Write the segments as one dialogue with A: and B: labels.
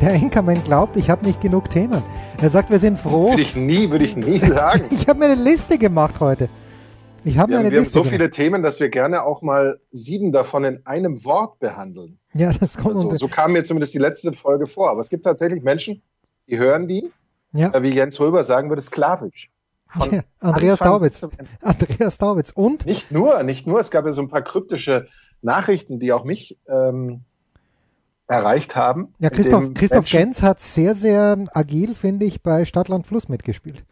A: Der Inkerman glaubt, ich habe nicht genug Themen. Er sagt, wir sind froh.
B: Würde ich nie, würde ich nie sagen.
A: ich habe mir eine Liste gemacht heute. Ich habe mir
B: Wir,
A: eine
B: haben, wir haben so viele Themen, dass wir gerne auch mal sieben davon in einem Wort behandeln.
A: Ja, das kommt
B: So,
A: unter-
B: so kam mir zumindest die letzte Folge vor. Aber es gibt tatsächlich Menschen, die hören die,
A: ja.
B: äh, wie Jens Röber sagen würde, sklavisch.
A: Ja, Andreas
B: Ende.
A: Andreas Daubitz. Und
B: Nicht nur, nicht nur. Es gab ja so ein paar kryptische Nachrichten, die auch mich ähm, erreicht haben.
A: ja, Christoph, Christoph
B: Menschen-
A: Gens hat sehr, sehr agil, finde ich, bei Stadtland Fluss mitgespielt.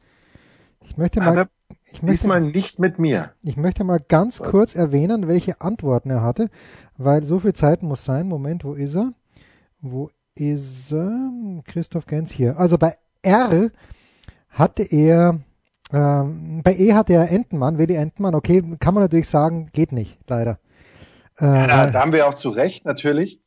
A: Ich möchte mal,
B: er
A: ich möchte,
B: diesmal nicht mit mir.
A: ich möchte mal ganz kurz erwähnen, welche Antworten er hatte, weil so viel Zeit muss sein. Moment, wo ist er? Wo ist er? Christoph Gens hier. Also bei R hatte er, ähm, bei E hatte er Entenmann, Willi Entenmann. Okay, kann man natürlich sagen, geht nicht, leider. Äh,
B: Ja, da, da haben wir auch zu Recht natürlich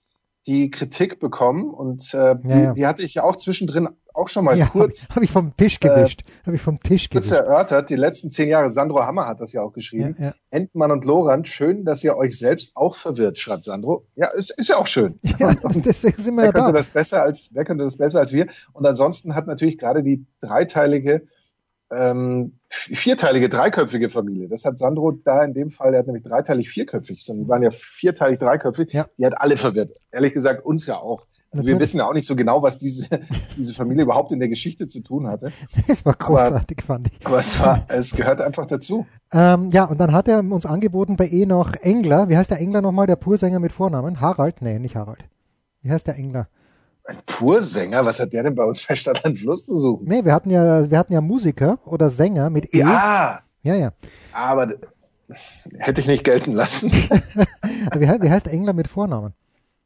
B: die Kritik bekommen und äh, die,
A: Ja, ja.
B: die hatte ich ja auch zwischendrin auch schon mal
A: ja,
B: kurz,
A: habe ich vom Tisch gewischt. habe ich vom Tisch
B: kurz
A: gewischt.
B: erörtert. Die letzten zehn Jahre, Sandro Hammer hat das ja auch geschrieben.
A: Ja.
B: Entmann und Lorand, schön, dass ihr euch selbst auch verwirrt, schreibt Sandro. Ja, ist, ist ja auch schön.
A: Ja, deswegen sind wir
B: Wer
A: ja
B: könnte
A: da.
B: das besser als, wer könnte das besser als wir? Und ansonsten hat natürlich gerade die dreiteilige, ähm, vierteilige, dreiköpfige Familie. Das hat Sandro da in dem Fall, der hat nämlich dreiteilig vierköpfig, sondern die waren ja vierteilig dreiköpfig.
A: Ja.
B: Die hat alle verwirrt. Ehrlich gesagt, uns ja auch. Also wir wissen ja auch nicht so genau, was diese, diese Familie überhaupt in der Geschichte zu tun hatte.
A: Das war großartig, fand ich.
B: Aber es war, es gehört einfach dazu.
A: Ähm, ja, und dann hat er uns angeboten bei E noch Engler. Wie heißt der Engler nochmal, der Pursänger mit Vornamen? Harald? Nee, nicht Harald. Wie heißt der Engler?
B: Ein Pursänger, was hat der denn bei uns bei Stadt an Fluss zu suchen?
A: Nee, wir hatten ja, wir hatten ja Musiker oder Sänger mit E.
B: Ja,
A: Ja, ja.
B: aber hätte ich nicht gelten lassen.
A: Wie, he- wie heißt Engler mit Vornamen?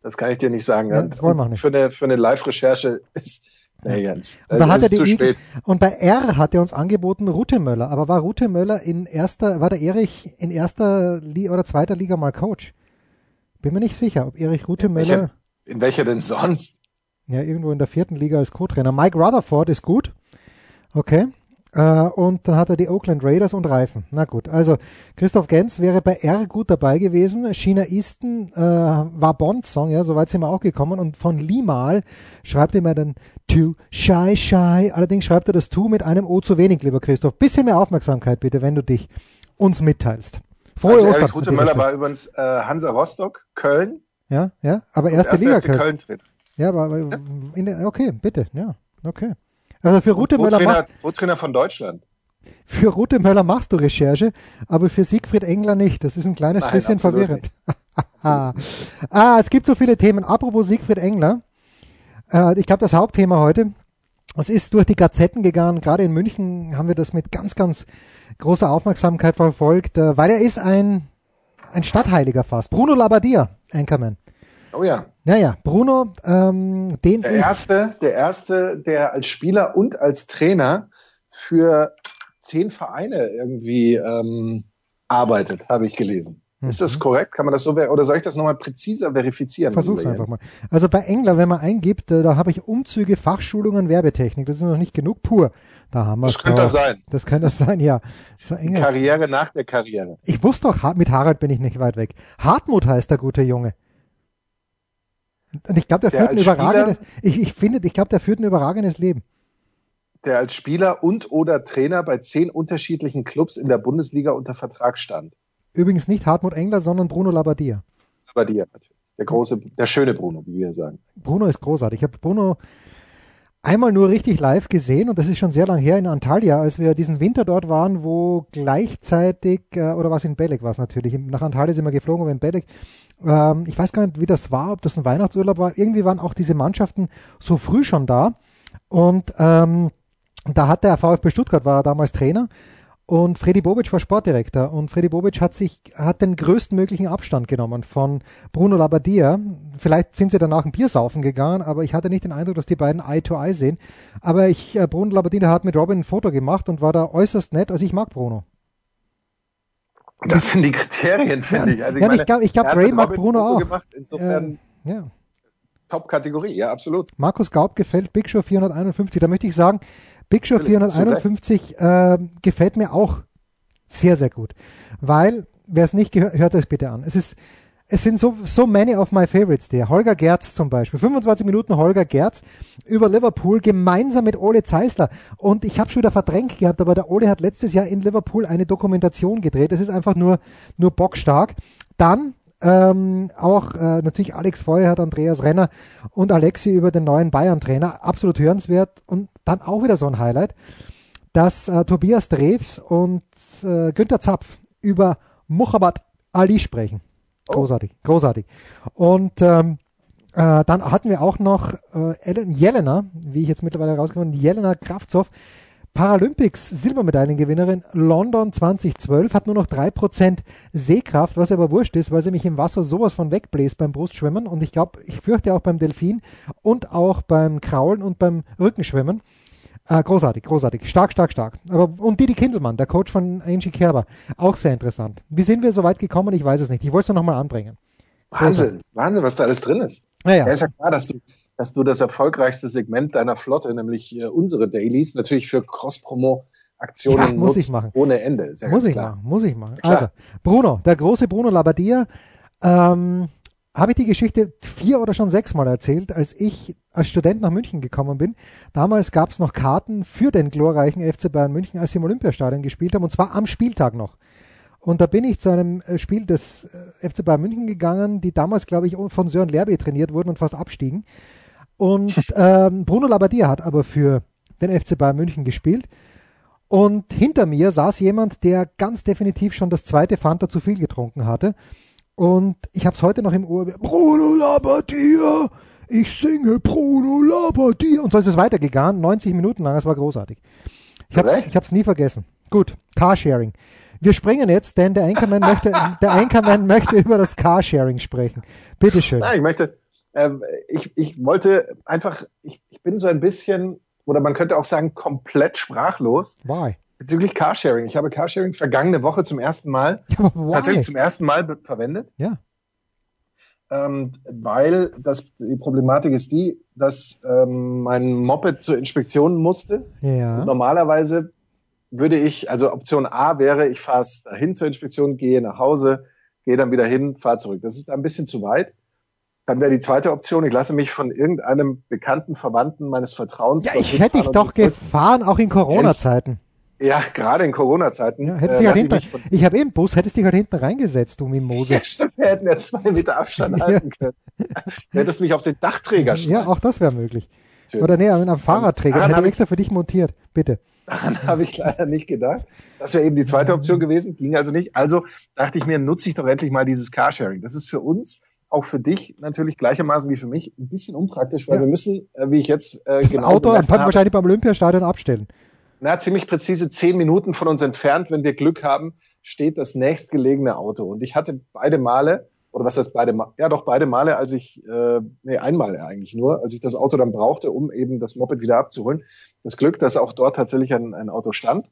B: Das kann ich dir nicht sagen.
A: Ja, das wollen wir nicht.
B: Für eine, für eine Live-Recherche ist, nee, Jens,
A: Und, da
B: das
A: hat er
B: ist zu
A: die
B: spät.
A: und bei R hat er uns angeboten Rute Möller. Aber war Rute Möller in erster, war der Erich in erster Li oder zweiter Liga mal Coach? Bin mir nicht sicher, ob Erich Rute Möller.
B: Welcher, in welcher denn sonst?
A: Ja, irgendwo in der vierten Liga als Co-Trainer. Mike Rutherford ist gut. Okay. Äh, und dann hat er die Oakland Raiders und Reifen. Na gut, also Christoph Gens wäre bei R gut dabei gewesen. China Easton äh, war Bond-Song, ja, soweit sind wir auch gekommen. Und von Limal schreibt er mir dann Too Shy Shy. Allerdings schreibt er das Tu mit einem O zu wenig, lieber Christoph. Bisschen mehr Aufmerksamkeit bitte, wenn du dich uns mitteilst. Frohe
B: also
A: Ostern. Dieser
B: Rutemöller war übrigens äh, Hansa Rostock, Köln.
A: Ja, ja, aber erste
B: erster
A: Liga Köln.
B: Köln tritt.
A: Ja, aber aber in der, okay, bitte, ja, okay. Also für Rute Möller
B: Co-Trainer,
A: macht,
B: von Deutschland.
A: für Rute Möller machst du Recherche, aber für Siegfried Engler nicht. Das ist ein kleines
B: Nein,
A: bisschen verwirrend. ah, ah, es gibt so viele Themen. Apropos Siegfried Engler, äh, ich glaube das Hauptthema heute. Es ist durch die Gazetten gegangen. Gerade in München haben wir das mit ganz, ganz großer Aufmerksamkeit verfolgt, äh, weil er ist ein ein Stadtheiliger fast. Bruno Labbadia, Anchorman.
B: Oh ja.
A: Ja, ja, Bruno, ähm, den
B: Der erste, der erste, der als Spieler und als Trainer für zehn Vereine irgendwie ähm, arbeitet, habe ich gelesen. Ist das korrekt? Kann man das so oder soll ich das nochmal präziser verifizieren?
A: Versuch's einfach mal. Also bei Engler, wenn man eingibt, äh, da habe ich Umzüge, Fachschulungen, Werbetechnik. Das ist noch nicht genug pur. Da haben wir
B: Das könnte das sein.
A: Das könnte das sein, ja. Engler.
B: Karriere nach der Karriere.
A: Ich wusste doch, mit Harald bin ich nicht weit weg. Hartmut heißt der gute Junge. Und ich glaube, der,
B: Der
A: führt ein überragendes, ich, ich finde, ich glaube, der führt ein überragendes Leben.
B: Der als Spieler und oder Trainer bei zehn unterschiedlichen Clubs in der Bundesliga unter Vertrag stand.
A: Übrigens nicht Hartmut Engler, sondern Bruno Labbadia.
B: Natürlich. Der große, der schöne Bruno, wie wir sagen.
A: Bruno ist großartig. Ich habe Bruno einmal nur richtig live gesehen und das ist schon sehr lang her in Antalya, als wir diesen Winter dort waren, wo gleichzeitig, äh, oder was in Belek war es natürlich, nach Antalya sind wir geflogen, aber in Belek, ähm, ich weiß gar nicht, wie das war, ob das ein Weihnachtsurlaub war, irgendwie waren auch diese Mannschaften so früh schon da und ähm, da hat der VfB Stuttgart, war er damals Trainer und Freddy Bobic war Sportdirektor und Freddy Bobic hat sich hat den größtmöglichen Abstand genommen von Bruno Labbadia. Vielleicht sind sie danach ein Bier saufen gegangen, aber ich hatte nicht den Eindruck, dass die beiden Eye to Eye sehen. Aber ich äh, Bruno Labbadia hat mit Robin ein Foto gemacht und war da äußerst nett. Also ich mag Bruno.
B: Das sind die Kriterien, finde
A: ja,
B: ich. Also
A: ich ja, meine, ich glaube, glaub, Ray mag Bruno auch. Gemacht,
B: insofern äh, ja. Top-Kategorie, ja, absolut.
A: Markus Gaub gefällt Big Show 451. Da möchte ich sagen, Big Show 451 äh, gefällt mir auch sehr, sehr gut. Weil, wer es nicht gehört, hört es bitte an. Es ist es sind so, so many of my favorites der. Holger Gerz zum Beispiel. 25 Minuten Holger Gerz über Liverpool gemeinsam mit Ole Zeisler. Und ich habe schon wieder verdrängt gehabt, aber der Ole hat letztes Jahr in Liverpool eine Dokumentation gedreht. Es ist einfach nur, nur bockstark. Dann ähm, auch äh, natürlich Alex Feuerhardt, Andreas Renner und Alexi über den neuen Bayern-Trainer. Absolut hörenswert. Und dann auch wieder so ein Highlight, dass äh, Tobias Drews und äh, Günther Zapf über Muhammad Ali sprechen. Oh. Großartig, großartig. Und ähm, äh, dann hatten wir auch noch äh, Ellen Jelena, wie ich jetzt mittlerweile herausgefunden Jelena Kraftzow, Paralympics Silbermedaillengewinnerin London 2012, hat nur noch 3% Sehkraft, was aber wurscht ist, weil sie mich im Wasser sowas von wegbläst beim Brustschwimmen und ich glaube, ich fürchte auch beim Delfin und auch beim Kraulen und beim Rückenschwimmen. Äh, großartig, großartig. Stark, stark, stark. Aber, und Didi Kindelmann, der Coach von Angie Kerber, auch sehr interessant. Wie sind wir so weit gekommen? Ich weiß es nicht. Ich wollte es noch mal anbringen.
B: Wahnsinn, Wahnsinn, was da alles drin ist.
A: Ja, ja.
B: ist ja klar, dass du, dass du das erfolgreichste Segment deiner Flotte, nämlich äh, unsere Dailies, natürlich für Cross-Promo-Aktionen
A: ja, muss ich machen.
B: ohne Ende.
A: Ja muss ich klar. machen, muss ich machen. Also, Bruno, der große Bruno Labbadia, ähm, habe ich die Geschichte vier oder schon sechs Mal erzählt, als ich als Student nach München gekommen bin. Damals gab es noch Karten für den glorreichen FC Bayern München, als sie im Olympiastadion gespielt haben, und zwar am Spieltag noch. Und da bin ich zu einem äh, Spiel des äh, FC Bayern München gegangen, die damals, glaube ich, von Sören Lerbe trainiert wurden und fast abstiegen. Und ähm, Bruno Labbadia hat aber für den FC Bayern München gespielt. Und hinter mir saß jemand, der ganz definitiv schon das zweite Fanta zu viel getrunken hatte. Und ich habe es heute noch im Ohr. Bruno Labbadia, ich singe Bruno Labbadia. Und so ist es weitergegangen, 90 Minuten lang, es war großartig. Ich habe es nie vergessen. Gut, Carsharing. Wir springen jetzt, denn der Anchorman möchte, der Anchorman möchte über das Carsharing sprechen. Bitteschön.
B: Nein, ich möchte, ähm, ich, ich wollte einfach, ich, ich bin so ein bisschen, oder man könnte auch sagen, komplett sprachlos.
A: Why?
B: Bezüglich Carsharing. Ich habe Carsharing vergangene Woche zum ersten Mal, ja, tatsächlich zum ersten Mal verwendet.
A: Ja.
B: Ähm, weil das, die Problematik ist die, dass ähm, mein Moped zur Inspektion musste.
A: Ja.
B: Normalerweise würde ich, also Option A wäre, ich fahre es dahin zur Inspektion, gehe nach Hause, gehe dann wieder hin, fahre zurück. Das ist ein bisschen zu weit. Dann wäre die zweite Option, ich lasse mich von irgendeinem bekannten Verwandten meines Vertrauens.
A: Ja, ich hätte dich doch gefahren, auch in Corona-Zeiten.
B: Ja, gerade in Corona-Zeiten.
A: Ja, hättest äh, halt hinter, ich, ich habe eben Bus, hättest dich halt hinten reingesetzt, du Mimose.
B: Ja, stimmt, wir hätten ja zwei Meter Abstand halten können. Du hättest mich auf den Dachträger
A: schreiben. Ja, auch das wäre möglich. Schön. Oder nee, am Fahrradträger. Daran hätte ich extra für dich montiert. Bitte.
B: Daran habe ich leider nicht gedacht. Das wäre eben die zweite Option gewesen, ging also nicht. Also dachte ich mir, nutze ich doch endlich mal dieses Carsharing. Das ist für uns auch für dich natürlich gleichermaßen wie für mich ein bisschen unpraktisch, weil ja. wir müssen, äh, wie ich jetzt
A: äh, das genau Auto wahrscheinlich beim Olympiastadion abstellen
B: na, ziemlich präzise zehn Minuten von uns entfernt, wenn wir Glück haben, steht das nächstgelegene Auto. Und ich hatte beide Male, oder was heißt beide Male? Ja, doch beide Male, als ich, äh, nee, einmal eigentlich nur, als ich das Auto dann brauchte, um eben das Moped wieder abzuholen. Das Glück, dass auch dort tatsächlich ein, ein Auto stand.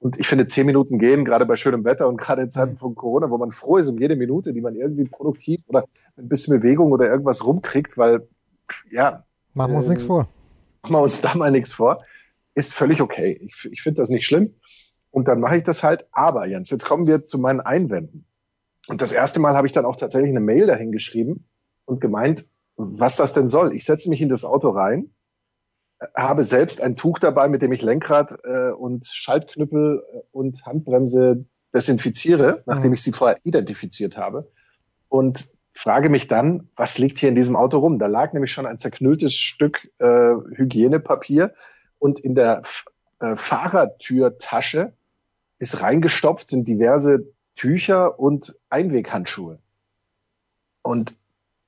B: Und ich finde, zehn Minuten gehen, gerade bei schönem Wetter und gerade in Zeiten mhm. von Corona, wo man froh ist um jede Minute, die man irgendwie produktiv oder ein bisschen Bewegung oder irgendwas rumkriegt, weil, ja.
A: Machen wir uns äh, nichts vor.
B: Machen wir uns da mal nichts vor ist völlig okay. Ich, ich finde das nicht schlimm. Und dann mache ich das halt. Aber Jens, jetzt kommen wir zu meinen Einwänden. Und das erste Mal habe ich dann auch tatsächlich eine Mail dahin geschrieben und gemeint, was das denn soll. Ich setze mich in das Auto rein, habe selbst ein Tuch dabei, mit dem ich Lenkrad äh, und Schaltknüppel äh, und Handbremse desinfiziere, nachdem mhm. ich sie vorher identifiziert habe. Und frage mich dann, was liegt hier in diesem Auto rum? Da lag nämlich schon ein zerknülltes Stück äh, Hygienepapier und in der äh, Fahrertürtasche ist reingestopft, sind diverse Tücher und Einweghandschuhe. Und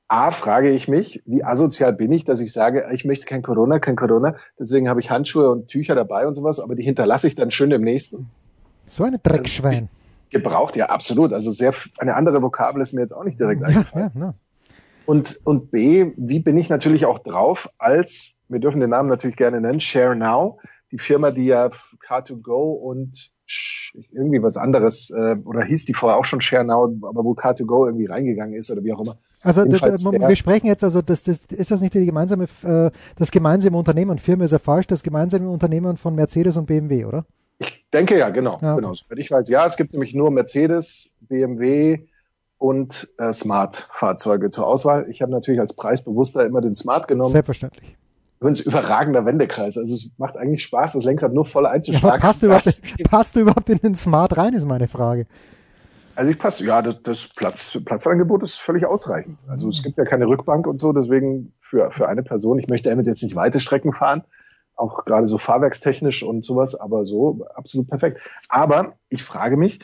B: A, frage ich mich, wie asozial bin ich, dass ich sage, ich möchte kein Corona, kein Corona, deswegen habe ich Handschuhe und Tücher dabei und sowas, aber die hinterlasse ich dann schön dem nächsten.
A: So eine Dreckschwein.
B: Gebraucht, ja, absolut. Also sehr, eine andere Vokabel ist mir jetzt auch nicht direkt eingefallen. Ja, ja, und, und B, wie bin ich natürlich auch drauf als, wir dürfen den Namen natürlich gerne nennen, Share Now, die Firma, die ja Car2Go und irgendwie was anderes äh, oder hieß die vorher auch schon ShareNow, aber wo Car2Go irgendwie reingegangen ist oder wie auch immer.
A: Also das, wir sprechen jetzt also, das, das, ist das nicht die gemeinsame, äh, das gemeinsame Unternehmen? Firma ist ja falsch, das gemeinsame Unternehmen von Mercedes und BMW, oder?
B: Ich denke ja, genau. Ja, okay. genau. Ich weiß, ja, es gibt nämlich nur Mercedes, BMW und äh, Smart-Fahrzeuge zur Auswahl. Ich habe natürlich als Preisbewusster immer den Smart genommen.
A: Selbstverständlich
B: übrigens überragender Wendekreis. Also es macht eigentlich Spaß, das Lenkrad nur voll einzuschlagen.
A: Ja, passt, du überhaupt, passt du überhaupt in den Smart rein, ist meine Frage.
B: Also ich passe, ja, das, das Platz, Platzangebot ist völlig ausreichend. Also es gibt ja keine Rückbank und so, deswegen für, für eine Person, ich möchte damit jetzt nicht weite Strecken fahren, auch gerade so fahrwerkstechnisch und sowas, aber so absolut perfekt. Aber ich frage mich,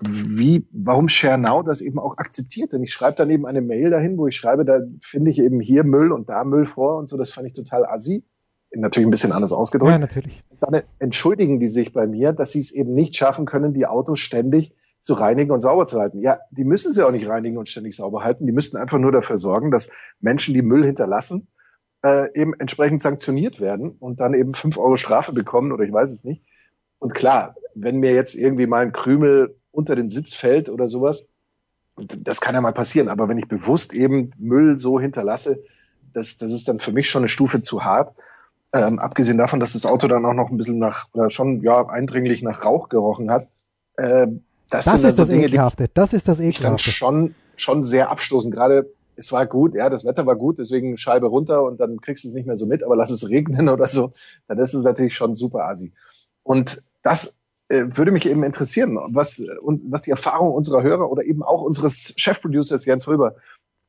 B: wie, warum ShareNow das eben auch akzeptiert. Denn ich schreibe dann eben eine Mail dahin, wo ich schreibe, da finde ich eben hier Müll und da Müll vor und so. Das fand ich total assi. Natürlich ein bisschen anders ausgedrückt.
A: Ja, natürlich.
B: Dann entschuldigen die sich bei mir, dass sie es eben nicht schaffen können, die Autos ständig zu reinigen und sauber zu halten. Ja, die müssen sie auch nicht reinigen und ständig sauber halten. Die müssten einfach nur dafür sorgen, dass Menschen, die Müll hinterlassen, äh, eben entsprechend sanktioniert werden und dann eben fünf Euro Strafe bekommen oder ich weiß es nicht. Und klar, wenn mir jetzt irgendwie mal ein Krümel unter den Sitz fällt oder sowas. Das kann ja mal passieren, aber wenn ich bewusst eben Müll so hinterlasse, das, das ist dann für mich schon eine Stufe zu hart. Ähm, abgesehen davon, dass das Auto dann auch noch ein bisschen nach, oder schon ja eindringlich nach Rauch gerochen hat.
A: Äh, das, das ist also das Dinge, Ekelhafte. Das ist das
B: Ekelhafte. schon, schon sehr abstoßen. Gerade es war gut, ja, das Wetter war gut, deswegen Scheibe runter und dann kriegst du es nicht mehr so mit, aber lass es regnen oder so, dann ist es natürlich schon super assi. Und das würde mich eben interessieren, was, was die Erfahrung unserer Hörer oder eben auch unseres Chefproducers Jens Röber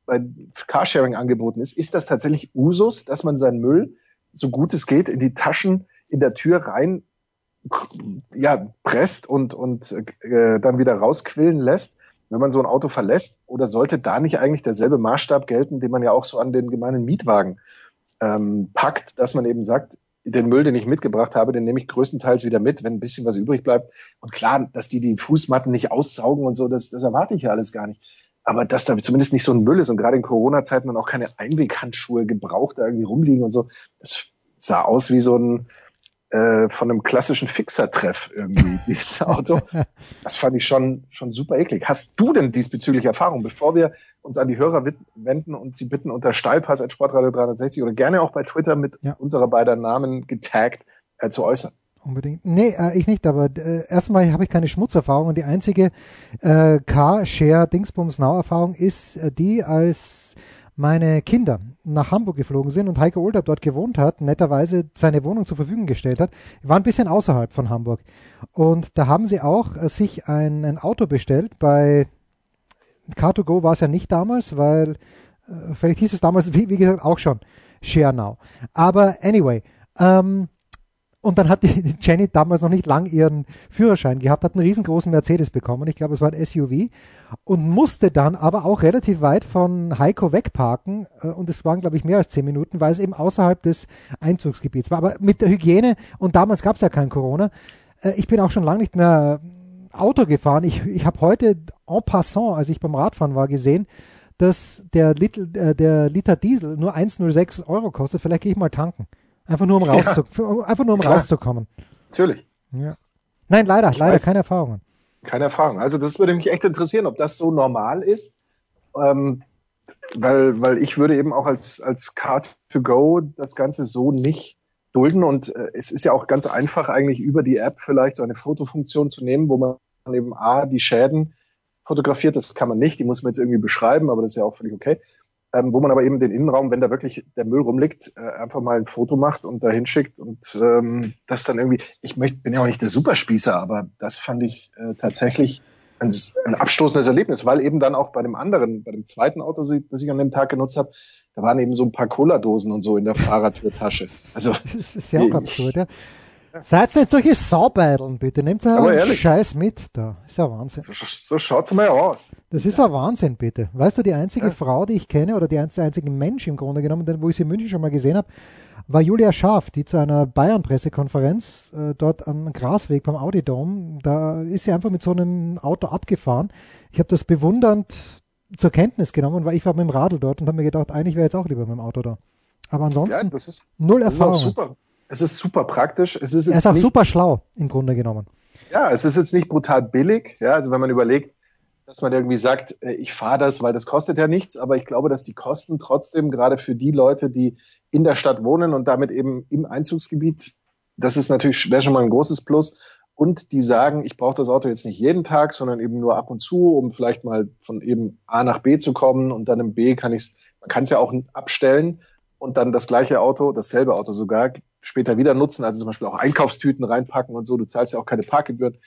B: bei Carsharing angeboten ist. Ist das tatsächlich Usus, dass man seinen Müll, so gut es geht, in die Taschen in der Tür rein ja, presst und, und äh, dann wieder rausquillen lässt, wenn man so ein Auto verlässt? Oder sollte da nicht eigentlich derselbe Maßstab gelten, den man ja auch so an den gemeinen Mietwagen ähm, packt, dass man eben sagt, den Müll, den ich mitgebracht habe, den nehme ich größtenteils wieder mit, wenn ein bisschen was übrig bleibt. Und klar, dass die die Fußmatten nicht aussaugen und so, das, das erwarte ich ja alles gar nicht. Aber dass da zumindest nicht so ein Müll ist und gerade in Corona-Zeiten dann auch keine Einweghandschuhe gebraucht da irgendwie rumliegen und so, das sah aus wie so ein, äh, von einem klassischen Fixer-Treff irgendwie, dieses Auto. Das fand ich schon, schon super eklig. Hast du denn diesbezüglich Erfahrung, bevor wir uns an die Hörer wenden und sie bitten unter Steilpass at Sportradio 360 oder gerne auch bei Twitter mit ja. unserer beiden Namen getaggt äh, zu äußern?
A: Unbedingt. Nee, äh, ich nicht, aber äh, erstmal habe ich keine Schmutzerfahrung und die einzige äh, Car-Share Dingsbums Now Erfahrung ist äh, die, als meine Kinder nach Hamburg geflogen sind und Heike Oldab dort gewohnt hat, netterweise seine Wohnung zur Verfügung gestellt hat, war ein bisschen außerhalb von Hamburg. Und da haben sie auch äh, sich ein, ein Auto bestellt. Bei Car2Go war es ja nicht damals, weil äh, vielleicht hieß es damals, wie, wie gesagt, auch schon Share Now. Aber anyway, ähm, und dann hat die Jenny damals noch nicht lang ihren Führerschein gehabt, hat einen riesengroßen Mercedes bekommen. Ich glaube, es war ein SUV. Und musste dann aber auch relativ weit von Heiko wegparken. Äh, und es waren, glaube ich, mehr als zehn Minuten, weil es eben außerhalb des Einzugsgebiets war. Aber mit der Hygiene, und damals gab es ja kein Corona, äh, ich bin auch schon lange nicht mehr Auto gefahren. Ich, ich habe heute en passant, als ich beim Radfahren war, gesehen, dass der, Little, äh, der Liter Diesel nur 1,06 Euro kostet. Vielleicht gehe ich mal tanken. Einfach nur um, rauszu ja. einfach nur, um rauszukommen.
B: Natürlich.
A: Ja. Nein, leider, ich leider weiß, keine Erfahrungen.
B: Keine Erfahrung. Also das würde mich echt interessieren, ob das so normal ist. Ähm, weil, weil ich würde eben auch als, als Card to Go das Ganze so nicht dulden. Und äh, es ist ja auch ganz einfach, eigentlich über die App vielleicht so eine Fotofunktion zu nehmen, wo man eben A, die Schäden fotografiert. Das kann man nicht, die muss man jetzt irgendwie beschreiben, aber das ist ja auch völlig okay ähm, wo man aber eben den Innenraum, wenn da wirklich der Müll rumliegt, äh, einfach mal ein Foto macht und da hinschickt und ähm, das dann irgendwie, ich möchte, bin ja auch nicht der Superspießer, aber das fand ich äh, tatsächlich ein, ein abstoßendes Erlebnis, weil eben dann auch bei dem anderen, bei dem zweiten Auto, das ich an dem Tag genutzt habe, da waren eben so ein paar Cola-Dosen und so in der Fahrradtürtasche. Also
A: das ist ja auch absurd, ja. Seid nicht solche Saubeideln, bitte. Nehmt einen ehrlich, Scheiß mit da. Ist ja Wahnsinn.
B: So, so schaut's mal aus.
A: Das ist ja Wahnsinn, bitte. Weißt du, die einzige ja. Frau, die ich kenne, oder die einzige Mensch im Grunde genommen, wo ich sie in München schon mal gesehen habe, war Julia Scharf, die zu einer Bayern-Pressekonferenz äh, dort am Grasweg beim Audidom, da ist sie einfach mit so einem Auto abgefahren. Ich habe das bewundernd zur Kenntnis genommen, weil ich war mit dem Radl dort und habe mir gedacht, eigentlich wäre jetzt auch lieber mit dem Auto da. Aber ansonsten ja, ist, null Erfahrung.
B: super. Es ist super praktisch. Es ist,
A: er ist auch super schlau, im Grunde genommen.
B: Ja, es ist jetzt nicht brutal billig. Ja, also wenn man überlegt, dass man irgendwie sagt, äh, ich fahre das, weil das kostet ja nichts, aber ich glaube, dass die Kosten trotzdem gerade für die Leute, die in der Stadt wohnen und damit eben im Einzugsgebiet, das ist natürlich, wäre schon mal ein großes Plus. Und die sagen, ich brauche das Auto jetzt nicht jeden Tag, sondern eben nur ab und zu, um vielleicht mal von eben A nach B zu kommen und dann im B kann ich es, man kann es ja auch abstellen und dann das gleiche Auto, dasselbe Auto sogar, später wieder nutzen, also zum Beispiel auch Einkaufstüten reinpacken und so. Du zahlst ja auch keine Parkgebühren.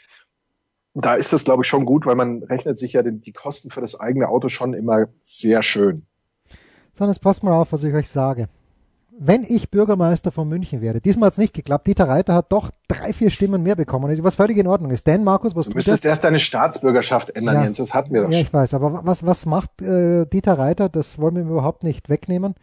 B: Da ist das, glaube ich, schon gut, weil man rechnet sich ja die Kosten für das eigene Auto schon immer sehr schön.
A: So, jetzt passt mal auf, was ich euch sage. Wenn ich Bürgermeister von München wäre, diesmal hat es nicht geklappt, Dieter Reiter hat doch drei, vier Stimmen mehr bekommen, was völlig in Ordnung ist. Denn, Markus, was
B: du müsstest erst deine Staatsbürgerschaft ändern, ja, Jens, das hatten wir doch
A: Ja, ich weiß, aber was, was macht äh, Dieter Reiter, das wollen wir ihm überhaupt nicht wegnehmen.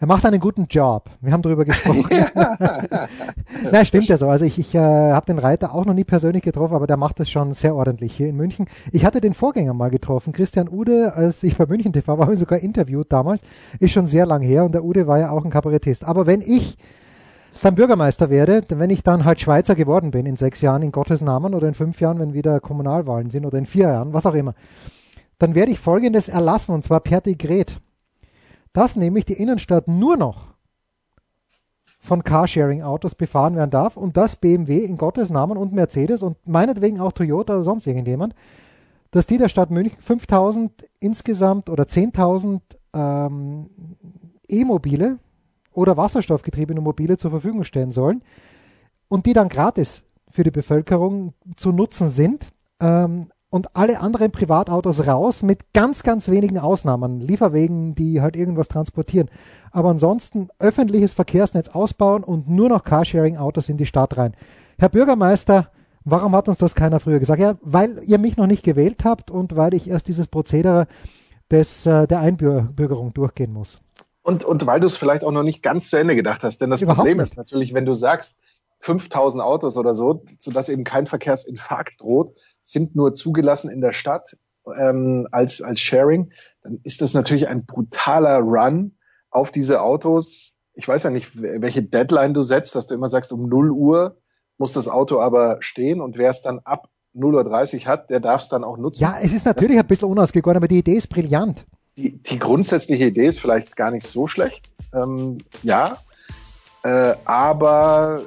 A: Er macht einen guten Job. Wir haben darüber gesprochen. Nein, stimmt ja so. Also ich, ich äh, habe den Reiter auch noch nie persönlich getroffen, aber der macht das schon sehr ordentlich hier in München. Ich hatte den Vorgänger mal getroffen, Christian Ude, als ich bei München TV war, habe ich sogar interviewt damals. Ist schon sehr lang her und der Ude war ja auch ein Kabarettist. Aber wenn ich dann Bürgermeister werde, wenn ich dann halt Schweizer geworden bin in sechs Jahren in Gottes Namen oder in fünf Jahren, wenn wieder Kommunalwahlen sind oder in vier Jahren, was auch immer, dann werde ich Folgendes erlassen und zwar per Dekret dass nämlich die Innenstadt nur noch von Carsharing-Autos befahren werden darf und dass BMW in Gottes Namen und Mercedes und meinetwegen auch Toyota oder sonst irgendjemand, dass die der Stadt München 5000 insgesamt oder 10.000 ähm, E-Mobile oder wasserstoffgetriebene Mobile zur Verfügung stellen sollen und die dann gratis für die Bevölkerung zu nutzen sind. Ähm, und alle anderen Privatautos raus mit ganz, ganz wenigen Ausnahmen. Lieferwegen, die halt irgendwas transportieren. Aber ansonsten öffentliches Verkehrsnetz ausbauen und nur noch Carsharing-Autos in die Stadt rein. Herr Bürgermeister, warum hat uns das keiner früher gesagt? Ja, weil ihr mich noch nicht gewählt habt und weil ich erst dieses Prozedere des, äh, der Einbürgerung durchgehen muss.
B: Und, und weil du es vielleicht auch noch nicht ganz zu Ende gedacht hast. Denn das Überhaupt Problem nicht. ist natürlich, wenn du sagst, 5000 Autos oder so, sodass eben kein Verkehrsinfarkt droht, sind nur zugelassen in der Stadt ähm, als, als Sharing, dann ist das natürlich ein brutaler Run auf diese Autos. Ich weiß ja nicht, welche Deadline du setzt, dass du immer sagst, um 0 Uhr muss das Auto aber stehen und wer es dann ab 0.30 Uhr hat, der darf es dann auch nutzen.
A: Ja, es ist natürlich ein bisschen unausgegoren, aber die Idee ist brillant.
B: Die, die grundsätzliche Idee ist vielleicht gar nicht so schlecht. Ähm, ja, äh, aber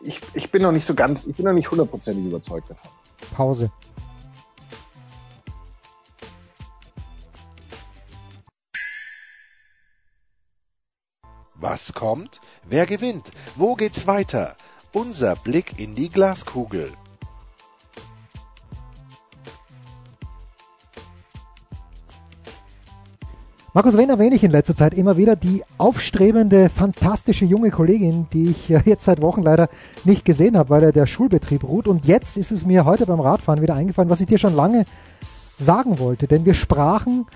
B: ich, ich bin noch nicht so ganz, ich bin noch nicht hundertprozentig überzeugt davon.
A: Pause.
C: Was kommt? Wer gewinnt? Wo geht's weiter? Unser Blick in die Glaskugel.
A: Markus, wen erwähne ich in letzter Zeit immer wieder? Die aufstrebende, fantastische junge Kollegin, die ich jetzt seit Wochen leider nicht gesehen habe, weil er der Schulbetrieb ruht. Und jetzt ist es mir heute beim Radfahren wieder eingefallen, was ich dir schon lange sagen wollte. Denn wir sprachen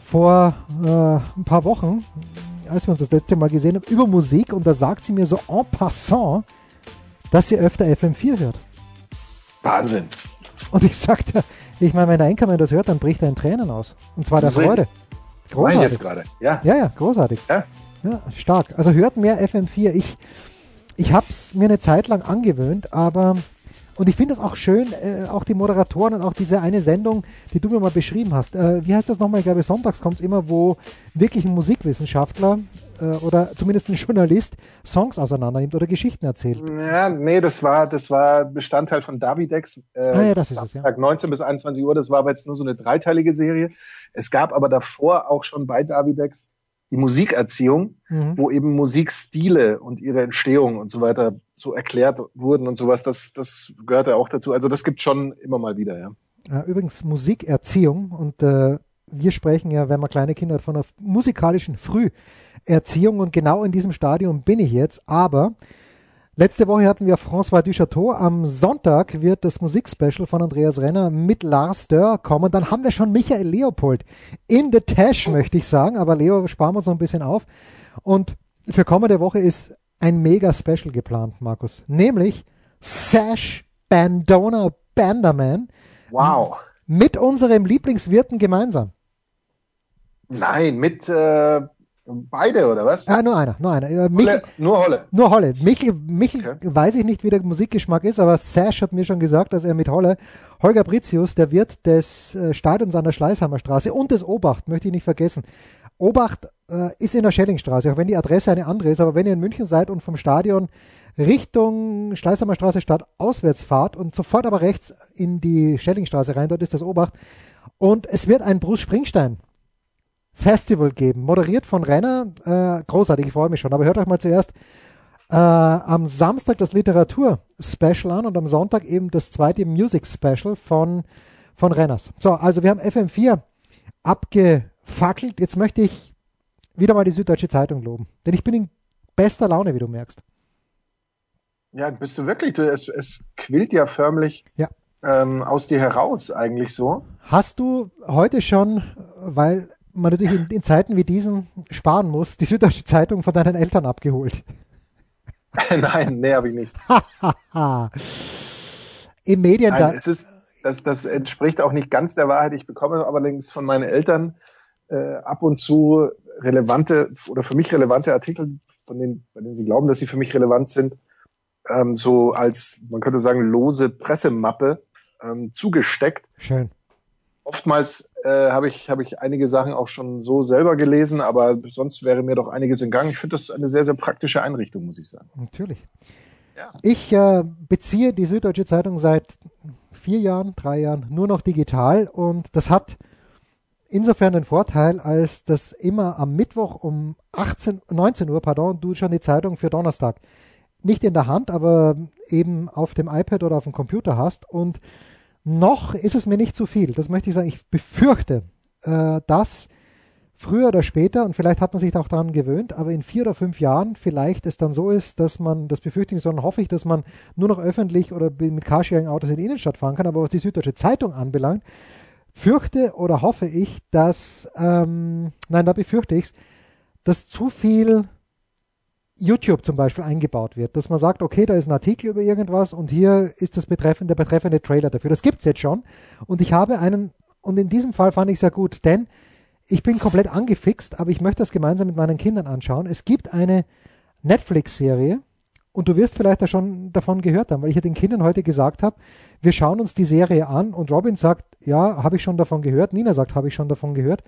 A: vor äh, ein paar Wochen, als wir uns das letzte Mal gesehen haben, über Musik und da sagt sie mir so en passant, dass sie öfter FM4 hört.
B: Wahnsinn.
A: Und ich sagte, ich meine, wenn der Enkermann das hört, dann bricht er in Tränen aus. Und zwar der Freude.
B: Großartig. jetzt gerade, ja.
A: Ja, ja, großartig. Ja. ja, stark. Also hört mehr FM4. Ich, ich habe es mir eine Zeit lang angewöhnt, aber und ich finde es auch schön, äh, auch die Moderatoren und auch diese eine Sendung, die du mir mal beschrieben hast. Äh, wie heißt das nochmal? Ich glaube, sonntags kommt es immer, wo wirklich ein Musikwissenschaftler äh, oder zumindest ein Journalist Songs auseinander oder Geschichten erzählt.
B: Ja, nee, das war, das war Bestandteil von Davidex. Äh, ah, ja, das ist es, ja. 19 bis 21 Uhr, das war aber jetzt nur so eine dreiteilige Serie. Es gab aber davor auch schon bei Davidex die Musikerziehung, mhm. wo eben Musikstile und ihre Entstehung und so weiter so erklärt wurden und sowas, das, das gehörte auch dazu. Also das gibt schon immer mal wieder, ja.
A: ja übrigens Musikerziehung und äh, wir sprechen ja, wenn man kleine Kinder hat, von einer musikalischen Früherziehung und genau in diesem Stadium bin ich jetzt, aber Letzte Woche hatten wir François Duchateau. Am Sonntag wird das Musikspecial von Andreas Renner mit Lars Dörr kommen. Dann haben wir schon Michael Leopold in the Tash, möchte ich sagen. Aber Leo, sparen wir uns noch ein bisschen auf. Und für kommende Woche ist ein mega Special geplant, Markus. Nämlich Sash Bandona Banderman.
B: Wow.
A: Mit unserem Lieblingswirten gemeinsam.
B: Nein, mit, äh, Beide, oder was?
A: Ah, nur einer, nur einer. Äh,
B: Michel, Holle, nur Holle.
A: Nur Holle. Michel, Michel okay. weiß ich nicht, wie der Musikgeschmack ist, aber Sash hat mir schon gesagt, dass er mit Holle, Holger Britius, der Wirt des äh, Stadions an der Schleißheimer Straße und des Obacht, möchte ich nicht vergessen. Obacht äh, ist in der Schellingstraße, auch wenn die Adresse eine andere ist, aber wenn ihr in München seid und vom Stadion Richtung Schleißheimer Straße Stadt auswärts fahrt und sofort aber rechts in die Schellingstraße rein, dort ist das Obacht. Und es wird ein Bruce Springstein Festival geben, moderiert von Renner. Äh, großartig, ich freue mich schon. Aber hört euch mal zuerst äh, am Samstag das Literatur-Special an und am Sonntag eben das zweite Music-Special von, von Renners. So, also wir haben FM4 abgefackelt. Jetzt möchte ich wieder mal die Süddeutsche Zeitung loben. Denn ich bin in bester Laune, wie du merkst.
B: Ja, bist du wirklich? Du, es, es quillt ja förmlich ja. Ähm, aus dir heraus, eigentlich so.
A: Hast du heute schon, weil man natürlich in, in, Zeiten wie diesen sparen muss, die Süddeutsche Zeitung von deinen Eltern abgeholt?
B: Nein, nee, habe ich nicht.
A: Im Medien
B: Nein, es ist, das, das entspricht auch nicht ganz der Wahrheit. Ich bekomme allerdings von meinen Eltern äh, ab und zu relevante oder für mich relevante Artikel, von denen, bei denen sie glauben, dass sie für mich relevant sind, ähm, so als, man könnte sagen, lose Pressemappe ähm, zugesteckt.
A: Schön
B: oftmals äh, habe ich, hab ich einige Sachen auch schon so selber gelesen, aber sonst wäre mir doch einiges in Gang. Ich finde das eine sehr, sehr praktische Einrichtung, muss ich sagen.
A: Natürlich. Ja. Ich äh, beziehe die Süddeutsche Zeitung seit vier Jahren, drei Jahren nur noch digital und das hat insofern den Vorteil, als dass immer am Mittwoch um 18, 19 Uhr, pardon, du schon die Zeitung für Donnerstag nicht in der Hand, aber eben auf dem iPad oder auf dem Computer hast und noch ist es mir nicht zu viel. Das möchte ich sagen. Ich befürchte, äh, dass früher oder später, und vielleicht hat man sich auch daran gewöhnt, aber in vier oder fünf Jahren vielleicht es dann so ist, dass man, das befürchte ich, sondern hoffe ich, dass man nur noch öffentlich oder mit Carsharing-Autos in die Innenstadt fahren kann. Aber was die Süddeutsche Zeitung anbelangt, fürchte oder hoffe ich, dass, ähm, nein, da befürchte ich es, dass zu viel YouTube zum Beispiel eingebaut wird, dass man sagt, okay, da ist ein Artikel über irgendwas und hier ist das betreffende, der betreffende Trailer dafür. Das gibt es jetzt schon. Und ich habe einen, und in diesem Fall fand ich es sehr gut, denn ich bin komplett angefixt, aber ich möchte das gemeinsam mit meinen Kindern anschauen. Es gibt eine Netflix-Serie und du wirst vielleicht da schon davon gehört haben, weil ich ja den Kindern heute gesagt habe, wir schauen uns die Serie an und Robin sagt, ja, habe ich schon davon gehört. Nina sagt, habe ich schon davon gehört.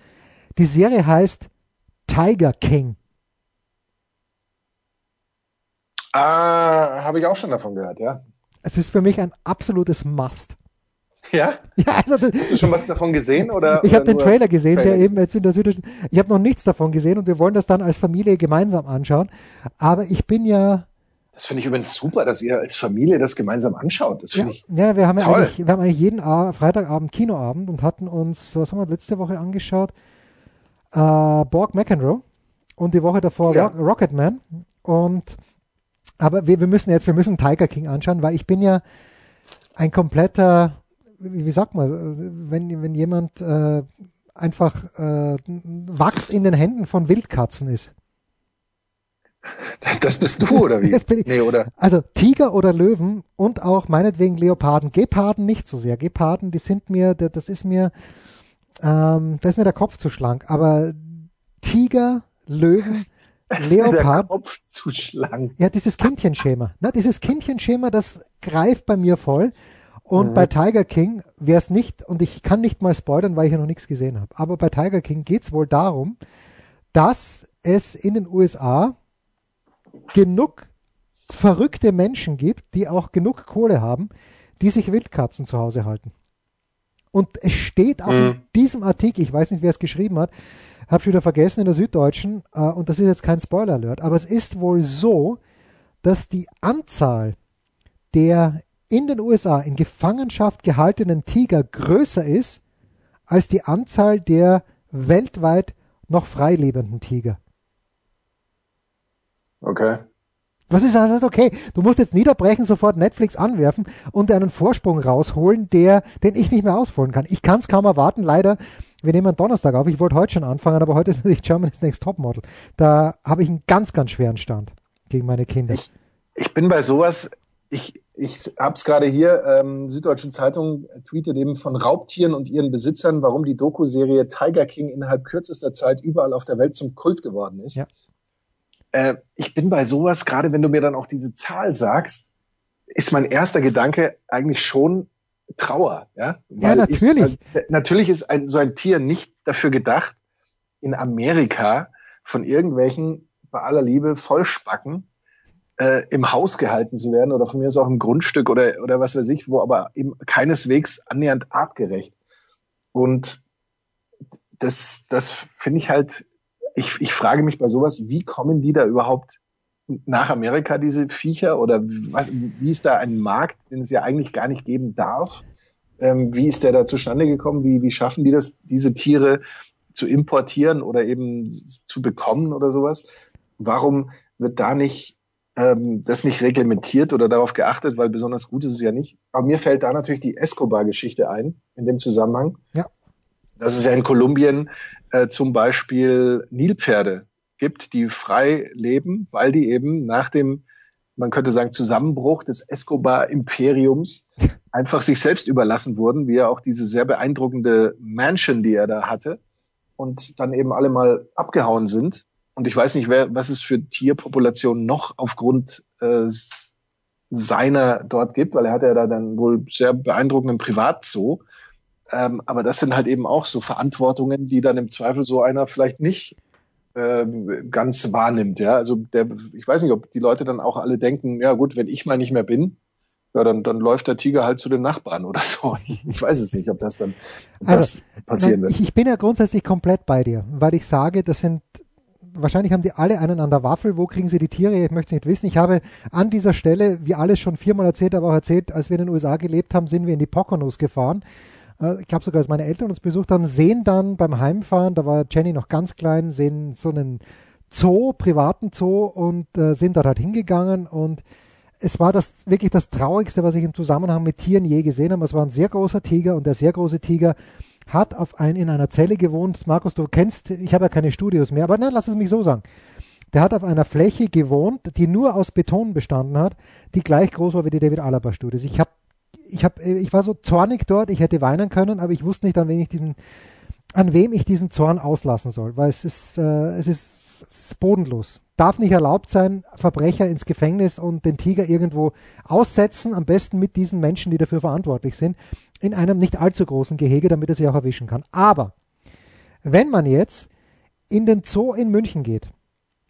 A: Die Serie heißt Tiger King.
B: Ah, habe ich auch schon davon gehört, ja.
A: Es ist für mich ein absolutes Must.
B: Ja?
A: ja also das,
B: Hast du schon was davon gesehen? Oder,
A: ich habe den Trailer gesehen, Trailer der eben jetzt in der Süddeutschen. Ich habe noch nichts davon gesehen und wir wollen das dann als Familie gemeinsam anschauen. Aber ich bin ja.
B: Das finde ich übrigens super, dass ihr als Familie das gemeinsam anschaut. Das
A: ja,
B: ich.
A: Ja, wir haben ja eigentlich, wir haben eigentlich jeden A Freitagabend Kinoabend und hatten uns, was haben wir letzte Woche angeschaut? Äh, Borg McEnroe und die Woche davor ja. Rocketman. Und aber wir, wir müssen jetzt, wir müssen Tiger King anschauen, weil ich bin ja ein kompletter, wie, wie sagt man, wenn, wenn jemand äh, einfach äh, Wachs in den Händen von Wildkatzen ist.
B: Das bist du, oder wie?
A: das bin ich. Nee, oder? Also Tiger oder Löwen und auch meinetwegen Leoparden. Geparden nicht so sehr. Geparden, die sind mir, das ist mir, ähm, da ist mir der Kopf zu schlank. Aber Tiger, Löwen, Leopard.
B: Kopf zu schlank.
A: Ja, dieses Kindchenschema. Na, dieses Kindchenschema, das greift bei mir voll. Und mhm. bei Tiger King wäre es nicht, und ich kann nicht mal spoilern, weil ich ja noch nichts gesehen habe, aber bei Tiger King geht es wohl darum, dass es in den USA genug verrückte Menschen gibt, die auch genug Kohle haben, die sich Wildkatzen zu Hause halten. Und es steht auch mhm. in diesem Artikel, ich weiß nicht, wer es geschrieben hat, habe schon wieder vergessen in der Süddeutschen, äh, und das ist jetzt kein Spoiler-Alert, aber es ist wohl so, dass die Anzahl der in den USA in Gefangenschaft gehaltenen Tiger größer ist als die Anzahl der weltweit noch freilebenden Tiger.
B: Okay.
A: Was ist das? Okay, du musst jetzt niederbrechen, sofort Netflix anwerfen und einen Vorsprung rausholen, der, den ich nicht mehr ausholen kann. Ich kann es kaum erwarten, leider wir nehmen Donnerstag auf. Ich wollte heute schon anfangen, aber heute ist natürlich Germany's Next Topmodel. Da habe ich einen ganz, ganz schweren Stand gegen meine Kinder.
B: Ich, ich bin bei sowas, ich, ich habe es gerade hier, ähm, Süddeutsche Zeitung tweetet eben von Raubtieren und ihren Besitzern, warum die Doku-Serie Tiger King innerhalb kürzester Zeit überall auf der Welt zum Kult geworden ist. Ja. Äh, ich bin bei sowas, gerade wenn du mir dann auch diese Zahl sagst, ist mein erster Gedanke eigentlich schon Trauer. Ja,
A: Weil ja natürlich.
B: Ich, äh, natürlich ist ein, so ein Tier nicht dafür gedacht, in Amerika von irgendwelchen, bei aller Liebe, Vollspacken äh, im Haus gehalten zu werden oder von mir aus auch im Grundstück oder, oder was weiß ich, wo aber eben keineswegs annähernd artgerecht. Und das, das finde ich halt, ich, ich frage mich bei sowas, wie kommen die da überhaupt nach Amerika, diese Viecher? Oder was, wie ist da ein Markt, den es ja eigentlich gar nicht geben darf? Ähm, wie ist der da zustande gekommen? Wie, wie schaffen die das, diese Tiere zu importieren oder eben zu bekommen oder sowas? Warum wird da nicht ähm, das nicht reglementiert oder darauf geachtet, weil besonders gut ist es ja nicht. Aber mir fällt da natürlich die Escobar-Geschichte ein in dem Zusammenhang. Ja. Dass es ja in Kolumbien äh, zum Beispiel Nilpferde gibt, die frei leben, weil die eben nach dem, man könnte sagen, Zusammenbruch des Escobar-Imperiums einfach sich selbst überlassen wurden, wie er auch diese sehr beeindruckende Mansion, die er da hatte, und dann eben alle mal abgehauen sind und ich weiß nicht, wer, was es für Tierpopulationen noch aufgrund äh, seiner dort gibt, weil er hat ja da dann wohl sehr beeindruckenden Privatzoo. Ähm, aber das sind halt eben auch so Verantwortungen, die dann im Zweifel so einer vielleicht nicht ganz wahrnimmt. Ja, also der, ich weiß nicht, ob die Leute dann auch alle denken, ja gut, wenn ich mal nicht mehr bin, ja, dann, dann läuft der Tiger halt zu den Nachbarn oder so. Ich weiß es nicht, ob das dann ob also, das passieren wird.
A: Ich bin ja grundsätzlich komplett bei dir, weil ich sage, das sind wahrscheinlich haben die alle einen an der Waffel. Wo kriegen sie die Tiere? Ich möchte nicht wissen. Ich habe an dieser Stelle, wie alles schon viermal erzählt, aber auch erzählt, als wir in den USA gelebt haben, sind wir in die Poconos gefahren. Ich glaube sogar, als meine Eltern uns besucht haben, sehen dann beim Heimfahren, da war Jenny noch ganz klein, sehen so einen Zoo, privaten Zoo und äh, sind dort halt hingegangen und es war das wirklich das Traurigste, was ich im Zusammenhang mit Tieren je gesehen habe. Es war ein sehr großer Tiger und der sehr große Tiger hat auf ein, in einer Zelle gewohnt. Markus, du kennst, ich habe ja keine Studios mehr, aber nein, lass es mich so sagen. Der hat auf einer Fläche gewohnt, die nur aus Beton bestanden hat, die gleich groß war wie die David Alaba Studios. Ich habe ich habe ich war so zornig dort, ich hätte weinen können, aber ich wusste nicht, an wen ich diesen an wem ich diesen Zorn auslassen soll, weil es ist äh, es ist bodenlos. Darf nicht erlaubt sein, Verbrecher ins Gefängnis und den Tiger irgendwo aussetzen, am besten mit diesen Menschen, die dafür verantwortlich sind in einem nicht allzu großen Gehege, damit er sie auch erwischen kann. Aber wenn man jetzt in den Zoo in München geht,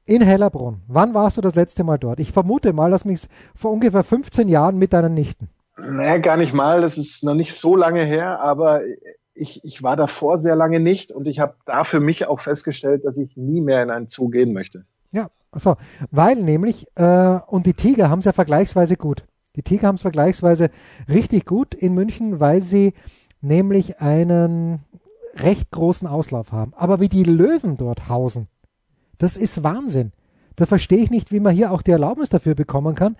A: in Hellerbrunn, wann warst du das letzte Mal dort? Ich vermute mal, dass mich vor ungefähr 15 Jahren mit deinen Nichten.
B: Naja, gar nicht mal. Das ist noch nicht so lange her, aber ich, ich war davor sehr lange nicht und ich habe da für mich auch festgestellt, dass ich nie mehr in einen Zoo gehen möchte.
A: Ja, so, weil nämlich, äh, und die Tiger haben es ja vergleichsweise gut. Die Tiger haben es vergleichsweise richtig gut in München, weil sie nämlich einen recht großen Auslauf haben. Aber wie die Löwen dort hausen, das ist Wahnsinn. Da verstehe ich nicht, wie man hier auch die Erlaubnis dafür bekommen kann,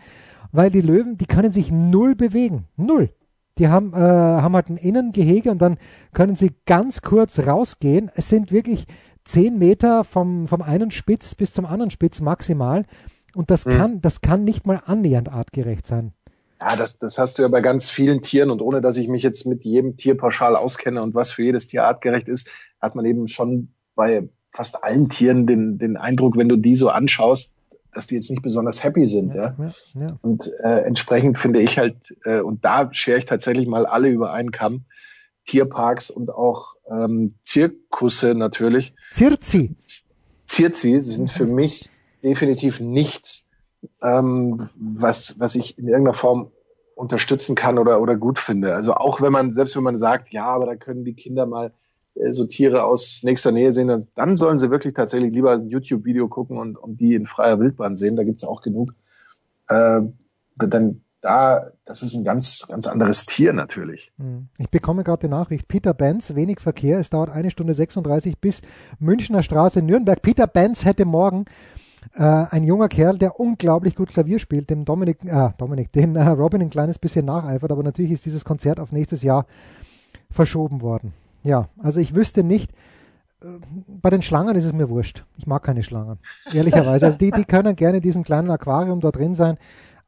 A: weil die Löwen, die können sich null bewegen. Null. Die haben, äh, haben halt ein Innengehege und dann können sie ganz kurz rausgehen. Es sind wirklich zehn Meter vom, vom einen Spitz bis zum anderen Spitz maximal. Und das, mhm. kann, das kann nicht mal annähernd artgerecht sein.
B: Ja, das, das hast du ja bei ganz vielen Tieren und ohne dass ich mich jetzt mit jedem Tier pauschal auskenne und was für jedes Tier artgerecht ist, hat man eben schon bei fast allen Tieren den, den Eindruck, wenn du die so anschaust, dass die jetzt nicht besonders happy sind. Ja, ja? ja, ja. Und äh, entsprechend finde ich halt, äh, und da schere ich tatsächlich mal alle über einen Kamm, Tierparks und auch ähm, Zirkusse natürlich.
A: Zirzi.
B: Zirzi sind für mich definitiv nichts, ähm, was, was ich in irgendeiner Form unterstützen kann oder, oder gut finde. Also auch wenn man, selbst wenn man sagt, ja, aber da können die Kinder mal so Tiere aus nächster Nähe sehen, dann, dann sollen sie wirklich tatsächlich lieber ein YouTube-Video gucken und, und die in freier Wildbahn sehen. Da gibt's auch genug. Äh, dann da, das ist ein ganz, ganz anderes Tier natürlich.
A: Hm. Ich bekomme gerade die Nachricht, Peter Benz, wenig Verkehr, es dauert eine Stunde 36 bis Münchner Straße Nürnberg. Peter Benz hätte morgen äh, ein junger Kerl, der unglaublich gut Klavier spielt, dem Dominik, äh, Dominik, den äh, Robin ein kleines bisschen nacheifert, aber natürlich ist dieses Konzert auf nächstes Jahr verschoben worden. Ja, also ich wüsste nicht, äh, bei den Schlangen ist es mir wurscht. Ich mag keine Schlangen, ehrlicherweise. Also die, die können gerne in diesem kleinen Aquarium da drin sein,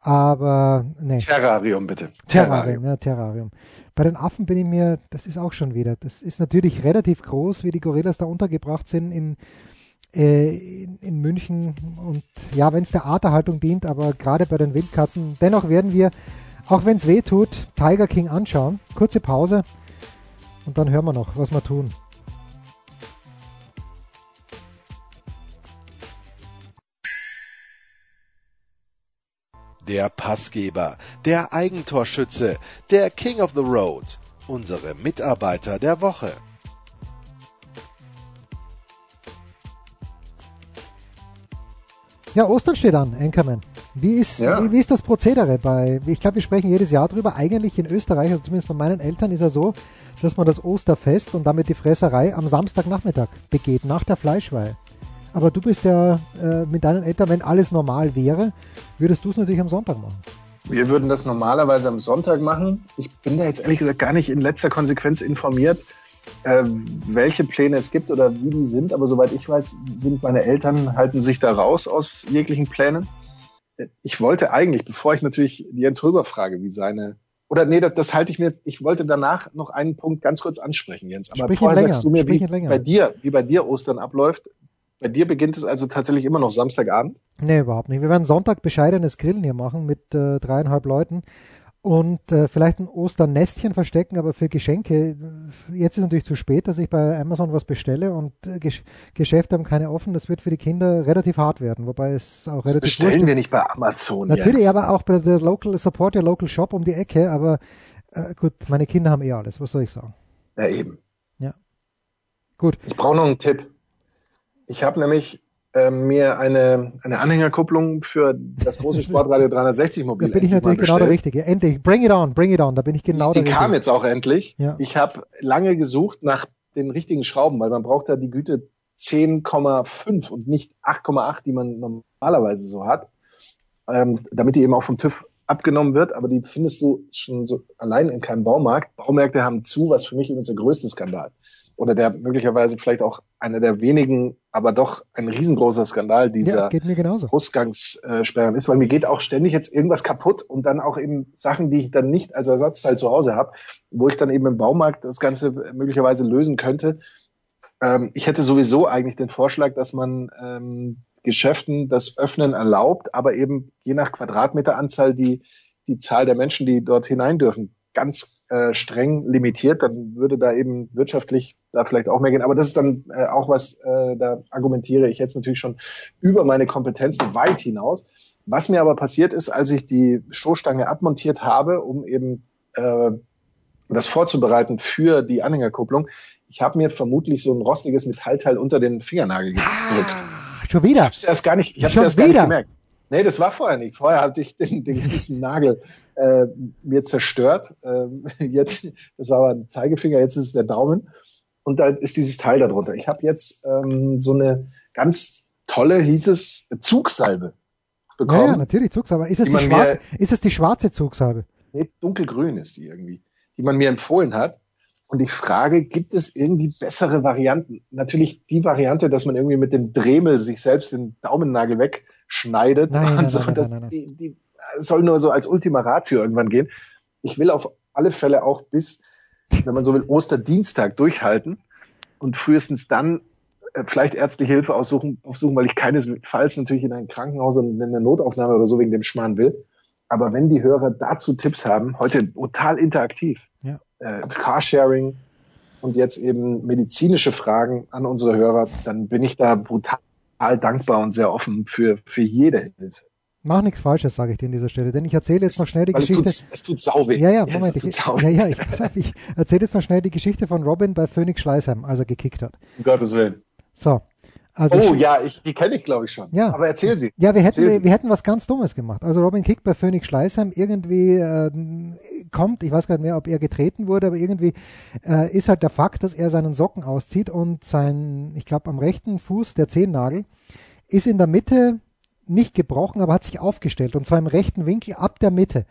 A: Aber nee.
B: Terrarium, bitte.
A: Terrarium, ja, Terrarium. Bei den Affen bin ich mir, das ist auch schon wieder, das ist natürlich relativ groß, wie die Gorillas da untergebracht sind in, äh, in, in, München. Und ja, wenn es der Arterhaltung dient, aber gerade bei den Wildkatzen, dennoch werden wir, auch wenn es weh tut, Tiger King anschauen. Kurze Pause und dann hören wir noch, was wir tun.
C: der Passgeber, der Eigentorschütze, der King of the Road, unsere Mitarbeiter der Woche.
A: Ja, Ostern steht an, Anchorman. Wie ist, ja. wie, wie, ist das Prozedere bei, ich glaube, wir sprechen jedes Jahr drüber. Eigentlich in Österreich, also zumindest bei meinen Eltern, ist ja so, dass man das Osterfest und damit die Fresserei am Samstagnachmittag begeht, nach der Fleischweihe. Aber du bist ja äh, mit deinen Eltern, wenn alles normal wäre, würdest du es natürlich am Sonntag machen.
B: Wir würden das normalerweise am Sonntag machen. Ich bin da jetzt ehrlich gesagt gar nicht in letzter Konsequenz informiert, äh, welche Pläne es gibt oder wie die sind. Aber soweit ich weiß, sind meine Eltern, halten sich da raus aus jeglichen Plänen. Ich wollte eigentlich, bevor ich natürlich Jens Röber frage, wie seine oder nee, das, das halte ich mir, ich wollte danach noch einen Punkt ganz kurz ansprechen, Jens. Aber
A: Sprich vorher sagst
B: du mir, wie bei dir, wie bei dir Ostern abläuft. Bei dir beginnt es also tatsächlich immer noch Samstagabend?
A: Nee, überhaupt nicht. Wir werden Sonntag bescheidenes Grillen hier machen mit äh, dreieinhalb Leuten und äh, vielleicht ein Osternestchen verstecken, aber für Geschenke, jetzt ist natürlich zu spät, dass ich bei Amazon was bestelle und äh, Gesch Geschäfte haben keine offen. Das wird für die Kinder relativ hart werden, wobei es auch relativ
B: das Bestellen wir nicht bei Amazon.
A: Natürlich, jetzt. aber auch bei der Local Support, der Local Shop um die Ecke, aber äh, gut, meine Kinder haben eh alles, was soll ich sagen?
B: Ja, eben.
A: Ja. Gut.
B: Ich brauche noch einen Tipp. Ich habe nämlich äh, mir eine, eine Anhängerkupplung für das große Sportradio 360 Mobil.
A: Da bin ich natürlich genau der Richtige. Endlich, bring it on, bring it on. Da bin ich genau
B: die,
A: der.
B: Die kam jetzt auch endlich. Ja. Ich habe lange gesucht nach den richtigen Schrauben, weil man braucht da die Güte 10,5 und nicht 8,8, die man normalerweise so hat, ähm, damit die eben auch vom TÜV abgenommen wird, aber die findest du schon so allein in keinem Baumarkt. Baumärkte haben zu, was für mich übrigens der größte Skandal oder der möglicherweise vielleicht auch einer der wenigen, aber doch ein riesengroßer Skandal dieser
A: ja,
B: Ausgangssperren ist, weil mir geht auch ständig jetzt irgendwas kaputt und dann auch eben Sachen, die ich dann nicht als Ersatzteil zu Hause habe, wo ich dann eben im Baumarkt das Ganze möglicherweise lösen könnte. Ähm, ich hätte sowieso eigentlich den Vorschlag, dass man ähm, Geschäften das Öffnen erlaubt, aber eben je nach Quadratmeteranzahl die, die Zahl der Menschen, die dort hinein dürfen, ganz äh, streng limitiert, dann würde da eben wirtschaftlich da vielleicht auch mehr gehen. Aber das ist dann äh, auch was, äh, da argumentiere ich jetzt natürlich schon über meine Kompetenzen weit hinaus. Was mir aber passiert ist, als ich die Stoßstange abmontiert habe, um eben äh, das vorzubereiten für die Anhängerkupplung, ich habe mir vermutlich so ein rostiges Metallteil unter den Fingernagel gedrückt.
A: Ah, schon wieder? Ich
B: habe es erst gar nicht, ich hab's erst gar nicht gemerkt. Nee, das war vorher nicht. Vorher hatte ich den, den ganzen Nagel äh, mir zerstört. Ähm, jetzt, das war aber ein Zeigefinger, jetzt ist es der Daumen. Und da ist dieses Teil darunter. Ich habe jetzt ähm, so eine ganz tolle, hieß es, Zugsalbe bekommen. Ja,
A: ja natürlich, Zugsalbe. Ist es, die, schwarze, ist es die schwarze Zugsalbe?
B: Nee, dunkelgrün ist die irgendwie, die man mir empfohlen hat. Und ich frage, gibt es irgendwie bessere Varianten? Natürlich die Variante, dass man irgendwie mit dem Dremel sich selbst den Daumennagel weg schneidet.
A: Nein, nein,
B: so,
A: nein,
B: das,
A: nein, nein,
B: Die, die soll nur so als Ultima Ratio irgendwann gehen. Ich will auf alle Fälle auch bis, wenn man so will, Osterdienstag durchhalten und frühestens dann äh, vielleicht ärztliche Hilfe aussuchen, aufsuchen, weil ich keinesfalls natürlich in ein Krankenhaus und in eine Notaufnahme oder so wegen dem Schmarrn will. Aber wenn die Hörer dazu Tipps haben, heute total interaktiv,
A: ja.
B: äh, Carsharing und jetzt eben medizinische Fragen an unsere Hörer, dann bin ich da brutal total dankbar und sehr offen für, für jede Hilfe.
A: Mach nichts Falsches, sage ich dir an dieser Stelle, denn ich erzähle jetzt noch schnell die
B: Weil
A: Geschichte.
B: Es tut, es tut sau weh.
A: Ja, ja, Moment. Ich, ja, ja, ich, ich erzähle jetzt noch schnell die Geschichte von Robin bei Phoenix Schleißheim, als er gekickt hat.
B: Um Gottes Willen.
A: So. Also
B: oh ja, ich, die kenne ich glaube ich schon.
A: Ja.
B: Aber erzähl sie.
A: Ja, wir hätten,
B: wir,
A: wir, hätten was ganz Dummes gemacht. Also Robin kickt bei Phoenix Schleißheim irgendwie äh, kommt, ich weiß gar nicht mehr, ob er getreten wurde, aber irgendwie äh, ist halt der Fakt, dass er seinen Socken auszieht und sein, ich glaube am rechten Fuß der Zehennagel ist in der Mitte nicht gebrochen, aber hat sich aufgestellt und zwar im rechten Winkel ab der Mitte.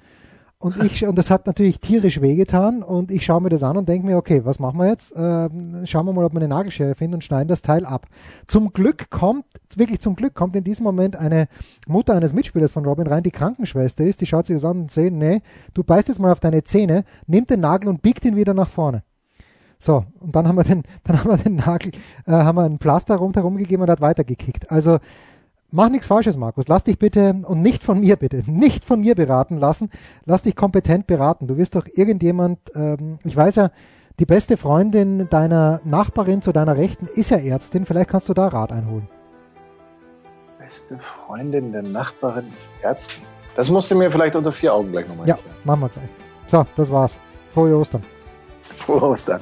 A: Und ich und das hat natürlich tierisch wehgetan und ich schaue mir das an und denke mir, okay, was machen wir jetzt? Ähm, schauen wir mal, ob wir eine Nagelschere finden und schneiden das Teil ab. Zum Glück kommt, wirklich zum Glück kommt in diesem Moment eine Mutter eines Mitspielers von Robin rein, die Krankenschwester ist, die schaut sich das an und sagt, nee, du beißt jetzt mal auf deine Zähne, nimmt den Nagel und biegt ihn wieder nach vorne. So, und dann haben wir den, dann haben wir den Nagel, äh, haben wir ein Pflaster rundherum gegeben und hat weitergekickt. Also Mach nichts Falsches, Markus. Lass dich bitte und nicht von mir bitte, nicht von mir beraten lassen. Lass dich kompetent beraten. Du wirst doch irgendjemand, ähm, ich weiß ja, die beste Freundin deiner Nachbarin zu deiner Rechten ist ja Ärztin. Vielleicht kannst du da Rat einholen.
B: Beste Freundin der Nachbarin ist Ärztin. Das musst du mir vielleicht unter vier Augen gleich nochmal
A: Ja, erklären. machen wir gleich. So, das war's. Frohe Ostern.
B: Frohe Ostern.